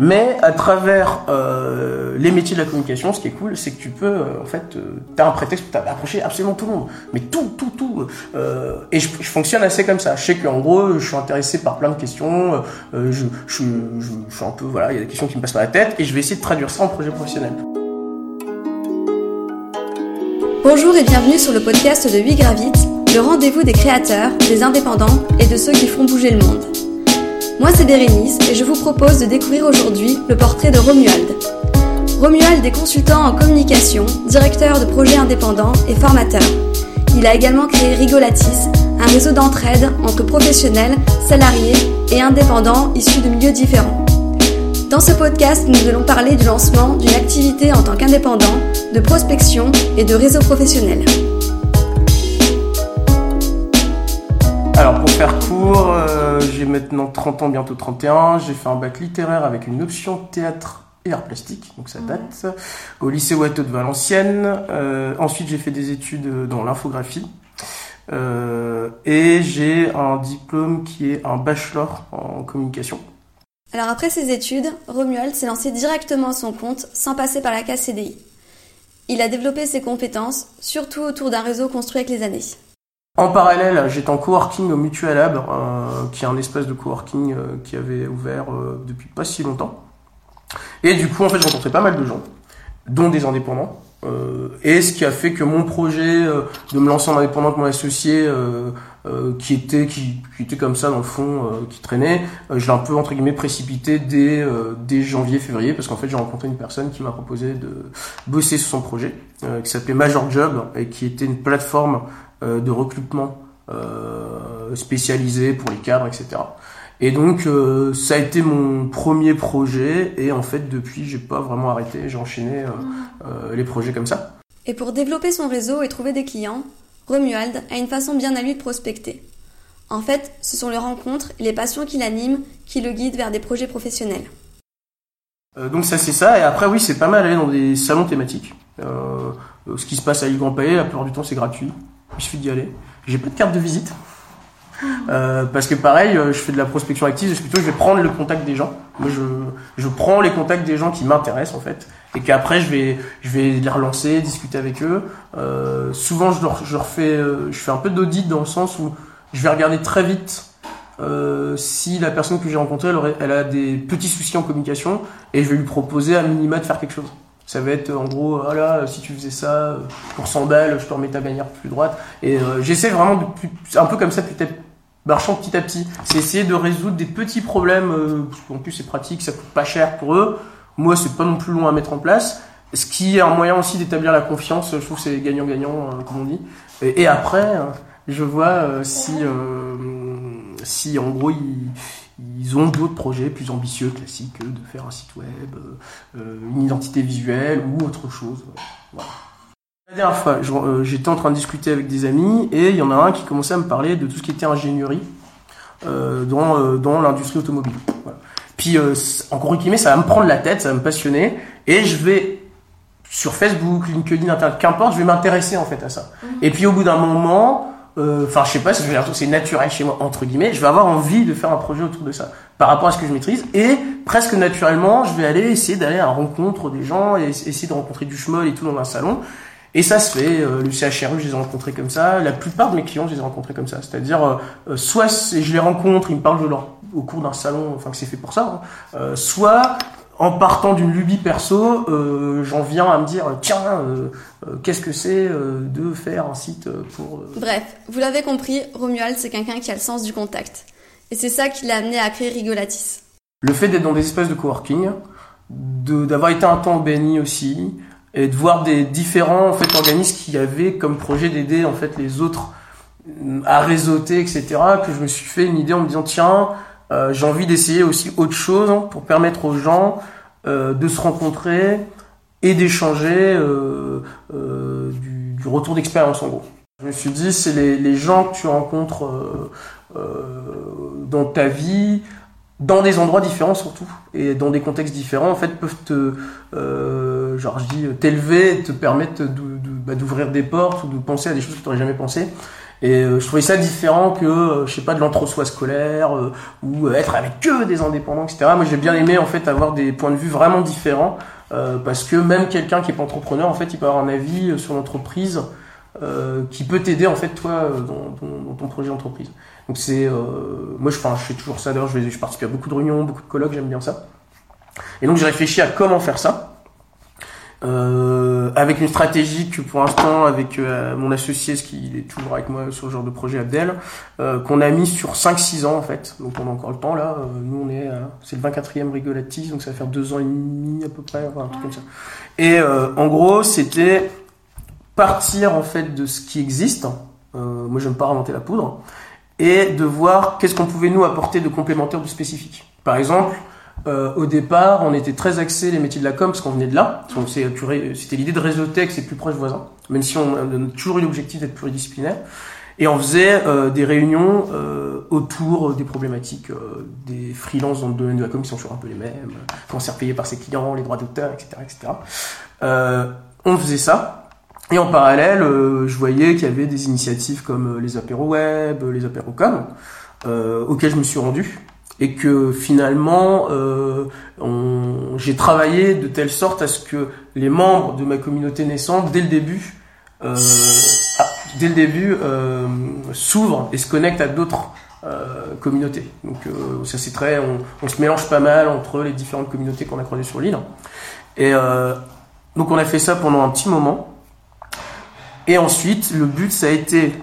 Mais à travers euh, les métiers de la communication, ce qui est cool, c'est que tu peux, euh, en fait, euh, t'as un prétexte pour approcher absolument tout le monde. Mais tout, tout, tout. Euh, et je, fonctionne assez comme ça. Je sais qu'en gros, je suis intéressé par plein de questions. je suis un peu, voilà, il y a des questions qui me passent par la tête, et je vais essayer de traduire ça en projet professionnel. Bonjour et bienvenue sur le podcast de 8 Gravit, le rendez-vous des créateurs, des indépendants et de ceux qui font bouger le monde. Moi c'est Bérénice et je vous propose de découvrir aujourd'hui le portrait de Romuald. Romuald est consultant en communication, directeur de projets indépendants et formateur. Il a également créé Rigolatis, un réseau d'entraide entre professionnels, salariés et indépendants issus de milieux différents. Dans ce podcast, nous allons parler du lancement d'une activité en tant qu'indépendant, de prospection et de réseau professionnel. Alors pour faire court, euh, j'ai maintenant 30 ans, bientôt 31. J'ai fait un bac littéraire avec une option théâtre et art plastique, donc ça date, au lycée Watteau de Valenciennes. Euh, ensuite j'ai fait des études dans l'infographie. Euh, et j'ai un diplôme qui est un bachelor en communication. Alors après ses études, Romuald s'est lancé directement à son compte sans passer par la case CDI. Il a développé ses compétences, surtout autour d'un réseau construit avec les années. En parallèle, j'étais en coworking au Mutual Lab, euh, qui est un espace de coworking euh, qui avait ouvert euh, depuis pas si longtemps. Et du coup, en fait, j'ai rencontré pas mal de gens, dont des indépendants. Euh, et ce qui a fait que mon projet euh, de me lancer en indépendant avec mon associé, qui était qui, qui était comme ça dans le fond, qui traînait, je l'ai un peu entre guillemets précipité dès dès janvier février parce qu'en fait j'ai rencontré une personne qui m'a proposé de bosser sur son projet, qui s'appelait Major Job et qui était une plateforme de recrutement euh, spécialisée pour les cadres, etc. Et donc euh, ça a été mon premier projet et en fait depuis j'ai pas vraiment arrêté, j'ai enchaîné euh, euh, les projets comme ça. Et pour développer son réseau et trouver des clients, Romuald a une façon bien à lui de prospecter. En fait, ce sont les rencontres et les passions qui l'animent qui le guident vers des projets professionnels. Euh, donc ça c'est ça et après oui c'est pas mal aller dans des salons thématiques. Euh, euh, ce qui se passe à Yves Grand Palais la plupart du temps c'est gratuit, il suffit d'y aller. J'ai pas de carte de visite. Euh, parce que pareil, euh, je fais de la prospection active, je, plutôt, je vais prendre le contact des gens. Moi, je, je prends les contacts des gens qui m'intéressent en fait, et qu'après je vais, je vais les relancer, discuter avec eux. Euh, souvent, je leur, je fais, je fais un peu d'audit dans le sens où je vais regarder très vite si la personne que j'ai rencontrée, elle, elle a des petits soucis en communication, et je vais lui proposer à minima de faire quelque chose. Ça va être en gros, ah là, si tu faisais ça euh, pour 100 balles, je te remets ta bannière plus droite. Et euh, j'essaie vraiment de plus, un peu comme ça, peut-être marchant petit à petit. C'est essayer de résoudre des petits problèmes, euh, parce qu'en plus c'est pratique, ça coûte pas cher pour eux. Moi, c'est pas non plus long à mettre en place. Ce qui est un moyen aussi d'établir la confiance, je trouve que c'est gagnant-gagnant, euh, comme on dit. Et, après, euh, je vois euh, si, si en gros ils, ils ont d'autres projets plus ambitieux, classiques, de faire un site web, euh, euh, une identité visuelle ou autre chose. Voilà. La dernière fois, euh, j'étais en train de discuter avec des amis et il y en a un qui commençait à me parler de tout ce qui était ingénierie euh, dans, euh, dans l'industrie automobile. Voilà. Puis, euh, encore une guillemets, ça va me prendre la tête, ça va me passionner et je vais sur Facebook, LinkedIn, Internet, qu'importe, je vais m'intéresser en fait à ça. Et puis au bout d'un moment, euh, enfin je sais pas, c'est naturel chez moi entre guillemets, je vais avoir envie de faire un projet autour de ça par rapport à ce que je maîtrise et presque naturellement, je vais aller essayer d'aller à rencontre des gens essayer de rencontrer du schmoll et tout dans un salon. Et ça se fait, euh, le CHRU, je les ai rencontrés comme ça. La plupart de mes clients, je les ai rencontrés comme ça. C'est-à-dire, euh, euh, soit je les rencontre, ils me parlent de leur, au cours d'un salon, enfin que c'est fait pour ça. hein. Euh, soit en partant d'une lubie perso, euh, j'en viens à me dire, tiens, euh, euh, qu'est-ce que c'est euh, de faire un site euh, pour... Bref, vous l'avez compris, Romuald c'est quelqu'un qui a le sens du contact. Et c'est ça qui l'a amené à créer Rigolatis. Le fait d'être dans des espaces de coworking, de d'avoir été un temps au BNI aussi, et de voir des différents en fait organismes qui avaient comme projet d'aider en fait les autres à réseauter, etc. Que je me suis fait une idée en me disant tiens, euh, j'ai envie d'essayer aussi autre chose hein, pour permettre aux gens euh, de se rencontrer et d'échanger euh, euh, du, du retour d'expérience en gros. Je me suis dit c'est les, les gens que tu rencontres euh, euh, dans ta vie dans des endroits différents surtout et dans des contextes différents en fait peuvent te genre je dis t'élever te permettre de- de- bah, d'ouvrir des portes ou de penser à des choses que tu n'aurais jamais pensé Et je trouvais ça différent que, je sais pas, de l'entre-soi scolaire ou être avec que des indépendants, etc. Moi, j'ai bien aimé en fait avoir des points de vue vraiment différents parce que même quelqu'un qui est pas entrepreneur, en fait, il peut avoir un avis sur l'entreprise qui peut t'aider en fait toi dans, ton projet d'entreprise. Donc c'est, euh, moi je, je fais toujours ça. D'ailleurs, je, je participe à beaucoup de réunions, beaucoup de colloques, j'aime bien ça. Et donc j'ai réfléchi à comment faire ça. Euh, avec une stratégie que pour l'instant avec euh, mon associé, ce qui est toujours avec moi sur ce genre de projet Abdel, euh, qu'on a mis sur 5-6 ans en fait. Donc on a encore le temps là. Euh, nous on est, c'est le 24e Rigolatis, donc ça va faire 2 ans et demi à peu près, enfin, un truc comme ça. Et en gros c'était partir en fait de ce qui existe. moi j'aime pas inventer la poudre et de voir qu'est-ce qu'on pouvait nous apporter de complémentaire, de spécifique. Par exemple, euh, au départ, on était très axé les métiers de la com parce qu'on venait de là. C'était l'idée de réseauter avec ses plus proches voisins, même si on a toujours eu l'objectif d'être pluridisciplinaire. Et on faisait euh, des réunions euh, autour des problématiques des freelances dans le domaine de la com qui sont toujours un peu les mêmes, cancer payé par ses clients, les droits d'auteur, etc., etc. on faisait ça. Et en parallèle, euh, je voyais qu'il y avait des initiatives comme les apéros web, les apéros com, euh, je me suis rendu. Et que finalement, euh, j'ai travaillé de telle sorte à ce que les membres de ma communauté naissante, dès le début, euh, ah, dès le début, s'ouvrent et se connectent à d'autres communautés. Donc ça c'est très, on, on, se mélange pas mal entre les différentes communautés qu'on a croisées sur l'île. Et donc on a fait ça pendant un petit moment. Et ensuite, le but, ça a été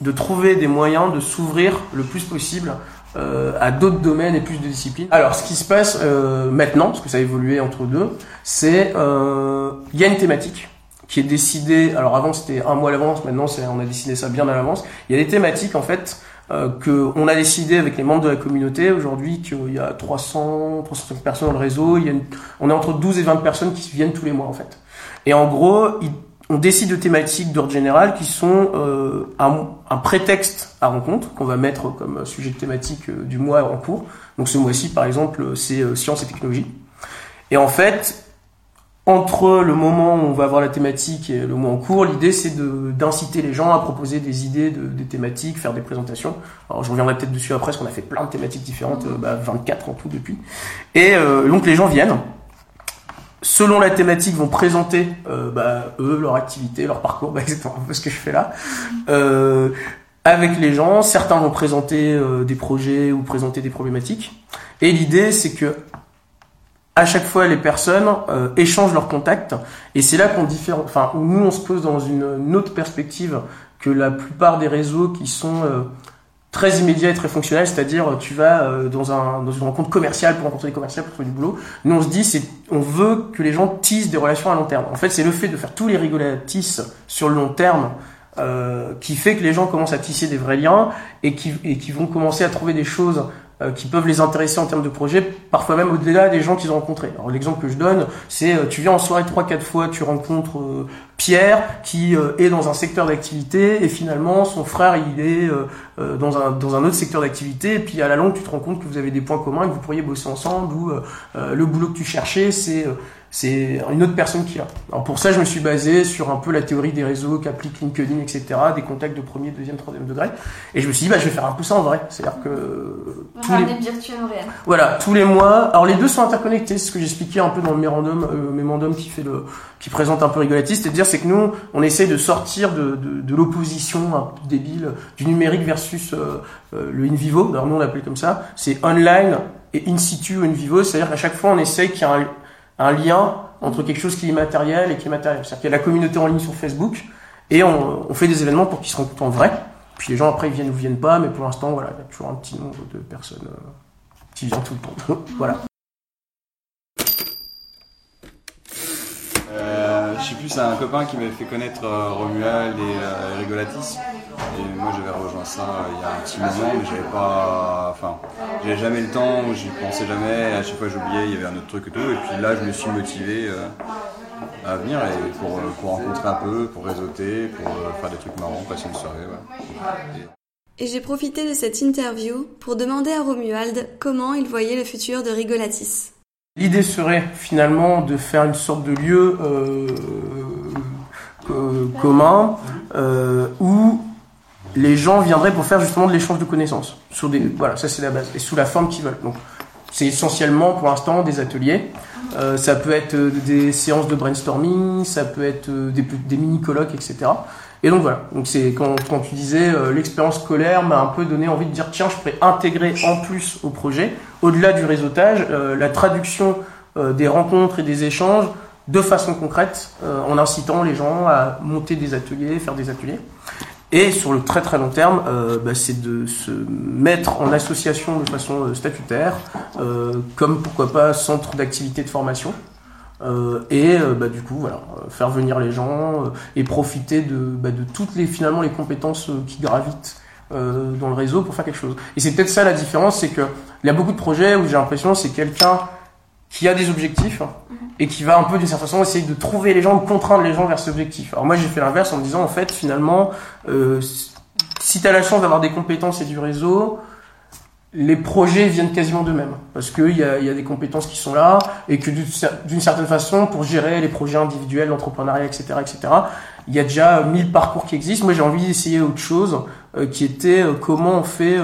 de trouver des moyens de s'ouvrir le plus possible euh, à d'autres domaines et plus de disciplines. Alors, ce qui se passe euh, maintenant, parce que ça a évolué entre deux, c'est euh, il y a une thématique qui est décidée. Alors avant, c'était un mois à l'avance. Maintenant, c'est on a décidé ça bien à l'avance. Il y a des thématiques en fait euh, que on a décidé avec les membres de la communauté aujourd'hui qu'il y a 300, 300 personnes dans le réseau. Il y a on est entre 12 et 20 personnes qui viennent tous les mois en fait. Et en gros, ils on décide de thématiques d'ordre général qui sont euh, un, prétexte rencontre qu'on va mettre comme sujet de thématique euh, du mois en cours. Donc ce mois-ci, par exemple, c'est euh, sciences et technologie. Et en fait, entre le moment où on va avoir la thématique et le mois en cours, l'idée c'est d'inciter les gens à proposer des idées, de, des thématiques, faire des présentations. Alors je reviendrai peut-être dessus après, parce qu'on a fait plein de thématiques différentes, bah, 24 en tout depuis. Et donc les gens viennent selon la thématique, vont présenter euh, bah, eux, leur activité, leur parcours, bah, exactement un peu ce que je fais là, euh, avec les gens. Certains vont présenter euh, des projets ou présenter des problématiques. Et l'idée, c'est que à chaque fois, les personnes euh, échangent leurs contacts. Et c'est là qu'on diffère, enfin, nous, on se pose dans une, autre perspective que la plupart des réseaux qui sont très immédiat et très fonctionnel, c'est-à-dire tu vas euh, dans, un, dans une rencontre commerciale pour rencontrer des commerciaux, pour trouver du boulot. Nous on se dit c'est on veut que les gens tissent des relations à long terme. En fait c'est le fait de faire tous les rigolatisses sur le long terme euh, qui fait que les gens commencent à tisser des vrais liens et qui, et qui vont commencer à trouver des choses euh, qui peuvent les intéresser en termes de projet, parfois même au-delà des gens qu'ils ont rencontrés. Alors l'exemple que je donne, c'est euh, tu viens en soirée trois quatre fois, tu rencontres euh, Pierre qui est dans un secteur d'activité et finalement son frère il est dans un dans un autre secteur d'activité et puis à la longue tu te rends compte que vous avez des points communs et que vous pourriez bosser ensemble ou le boulot que tu cherchais c'est c'est une autre personne qui a. Alors pour ça, je me suis basé sur un peu la théorie des réseaux qu'applique LinkedIn, etc., des contacts de premier, deuxième, troisième degré. Et je me suis dit, bah, je vais faire un peu ça en vrai. C'est-à-dire que tous les... virtuel réel. Voilà, tous les mois. Alors les deux sont interconnectés. C'est ce que j'expliquais un peu dans le mémorandum, euh, mémorandum qui fait le, qui présente un peu Rigolatis. C'est que nous, on essaye de sortir de, de, de l'opposition peu débile du numérique versus euh, euh, le in vivo. Alors nous, on l'appelle comme ça. C'est online et in situ in vivo. C'est-à-dire qu'à chaque fois, on essaye qu'il y ait un un lien entre quelque chose qui est immatériel et qui est matériel. C'est-à-dire qu'il y a la communauté en ligne sur Facebook et on, on fait des événements pour qu'ils se rencontrent en vrai. Puis les gens après ils viennent ou viennent pas, mais pour l'instant voilà, il y a toujours un petit nombre de personnes euh, qui viennent tout le temps. voilà. Je sais plus, c'est un copain qui m'avait fait connaître euh, Romuald et Rigolatis. Et moi j'avais rejoint ça euh, il y a un petit moment, mais j'avais pas. Enfin, j'avais jamais le temps, j'y pensais jamais, à chaque fois j'oubliais, il y avait un autre truc et tout. Et puis là je me suis motivé euh, à venir et pour, euh, pour, rencontrer un peu, pour réseauter, pour faire des trucs marrants, passer une soirée. Et... et j'ai profité de cette interview pour demander à Romuald comment il voyait le futur de Rigolatis. L'idée serait finalement de faire une sorte de lieu euh, commun euh, où les gens viendraient pour faire justement de l'échange de connaissances. Sur des, voilà, ça c'est la base. Et sous la forme qu'ils veulent. Donc, c'est essentiellement pour l'instant des ateliers. Euh, ça peut être euh, des séances de brainstorming, ça peut être euh, des, des mini-colloques, etc. Et donc voilà, donc c'est quand, tu disais l'expérience scolaire m'a un peu donné envie de dire tiens je pourrais intégrer en plus au projet, au-delà du réseautage, la traduction des rencontres et des échanges de façon concrète en incitant les gens à monter des ateliers, faire des ateliers. Et sur le très très long terme, euh, bah, c'est de se mettre en association de façon euh, statutaire, euh, comme pourquoi pas centre d'activité de formation. Et bah, du coup, voilà, faire venir les gens et profiter de, bah, de toutes les finalement les compétences qui gravitent dans le réseau pour faire quelque chose. Et c'est peut-être ça la différence, c'est que il y a beaucoup de projets où j'ai l'impression c'est quelqu'un qui a des objectifs mhm. et qui va un peu d'une certaine façon essayer de trouver les gens, de contraindre les gens vers cet objectif. Alors moi j'ai fait l'inverse en me disant en fait finalement euh, si tu as la chance d'avoir des compétences et du réseau, les projets viennent quasiment d'eux-mêmes parce qu'il y a, y a des compétences qui sont là et que d'une certaine façon pour gérer les projets individuels, l'entrepreneuriat, etc., etc. Il y a déjà mille parcours qui existent. Moi j'ai envie d'essayer autre chose euh, qui était euh, comment on fait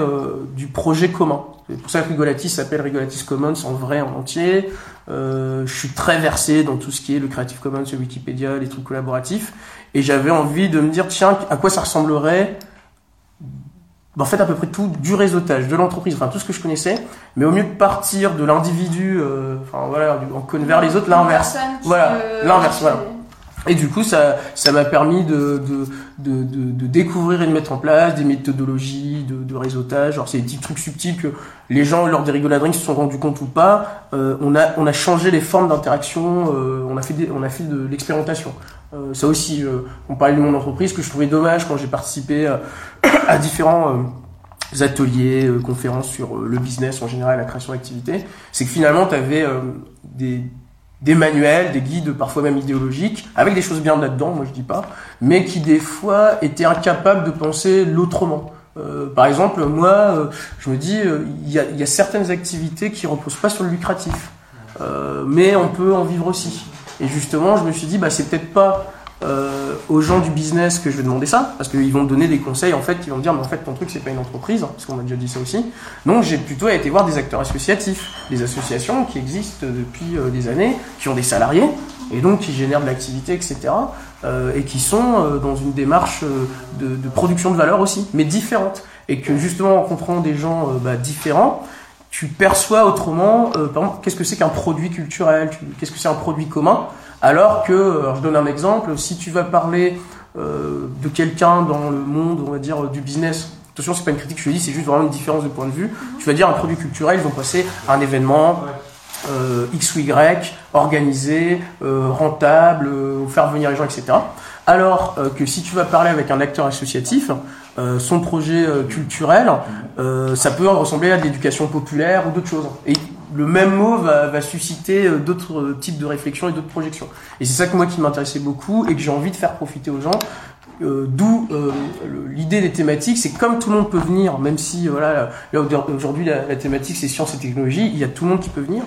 du projet commun. C'est pour ça que Rigolatis s'appelle Rigolatis Commons en vrai, en entier. Euh, je suis très versé dans tout ce qui est le Creative Commons, le Wikipédia, les trucs collaboratifs. Et j'avais envie de me dire, tiens, à quoi ça ressemblerait en fait à peu près tout du réseautage de l'entreprise enfin tout ce que je connaissais mais au mieux de partir de l'individu euh, enfin voilà vers les autres l'inverse voilà l'inverse voilà et du coup, ça, ça m'a permis de, de, de, de, découvrir et de mettre en place des méthodologies de, de réseautage. Alors, c'est des petits trucs subtils que les gens, lors des rigoladrings, se sont rendus compte ou pas. Euh, on, a, on a changé les formes d'interaction, euh, on a fait, on a fait de l'expérimentation. Euh, ça aussi, euh, on parlait de mon entreprise, que je trouvais dommage quand j'ai participé euh, à différents ateliers, conférences sur le business en général, la création d'activités, c'est que finalement, tu avais des des manuels, des guides parfois même idéologiques, avec des choses bien là-dedans, moi je dis pas, mais qui des fois étaient incapables de penser l'autrement. Euh, par exemple, moi, euh, je me dis, euh, il y, a, y, a, certaines activités qui reposent pas sur le lucratif, mais on peut en vivre aussi. Et justement, je me suis dit, bah c'est peut-être pas euh, aux gens du business que je vais demander ça, parce qu'ils vont me donner des conseils en fait, qui vont me dire mais en fait ton truc c'est pas une entreprise, parce qu'on a déjà dit ça aussi. Donc j'ai plutôt été voir des acteurs associatifs, des associations qui existent depuis euh, des années, qui ont des salariés et donc qui génèrent de l'activité, etc. Euh, et qui sont dans une démarche de, production de valeur aussi, mais différente. Et que justement en rencontrant des gens bah, différents, tu perçois autrement, par exemple, qu'est-ce que c'est qu'un produit culturel, qu'est-ce que c'est un produit commun? Alors que, alors je donne un exemple, si tu vas parler euh, de quelqu'un dans le monde, on va dire, du business, attention, c'est pas une critique que je dis, c'est juste vraiment une différence de point de vue. Tu vas dire un produit culturel, ils vont passer à un événement euh, X ou Y, organisé, euh, rentable, euh, faire venir les gens, etc. Alors euh, que si tu vas parler avec un acteur associatif, euh, son projet culturel, ça peut ressembler à de l'éducation populaire ou d'autres choses. Et le même mot va, va susciter euh, d'autres euh, types de réflexions et d'autres projections. Et c'est ça que moi qui m'intéressait beaucoup et que j'ai envie de faire profiter aux gens. Euh, D'où euh, l'idée des thématiques, c'est comme tout le monde peut venir, même si voilà là aujourd'hui la, thématique c'est science et technologie, il y a tout le monde qui peut venir.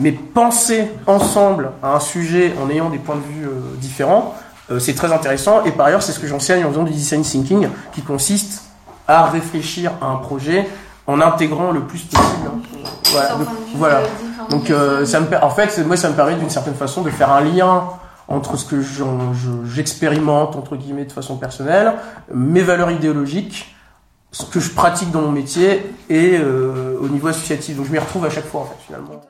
Mais penser ensemble à un sujet en ayant des points de vue différents, c'est très intéressant. Et par ailleurs, c'est ce que j'enseigne en faisant du design thinking, qui consiste à réfléchir à un projet en intégrant le plus possible. Voilà. Donc, voilà. Donc euh, ça me, en fait, moi, ça me permet d'une certaine façon de faire un lien entre ce que j'expérimente entre guillemets de façon personnelle, mes valeurs idéologiques, ce que je pratique dans mon métier et euh, au niveau associatif. Donc je m'y retrouve à chaque fois en fait finalement.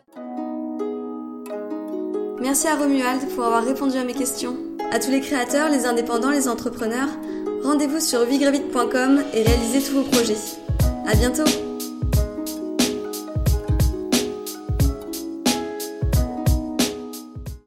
Merci à Romuald pour avoir répondu à mes questions. À tous les créateurs, les indépendants, les entrepreneurs, rendez-vous sur vigravite.com et réalisez tous vos projets. À bientôt!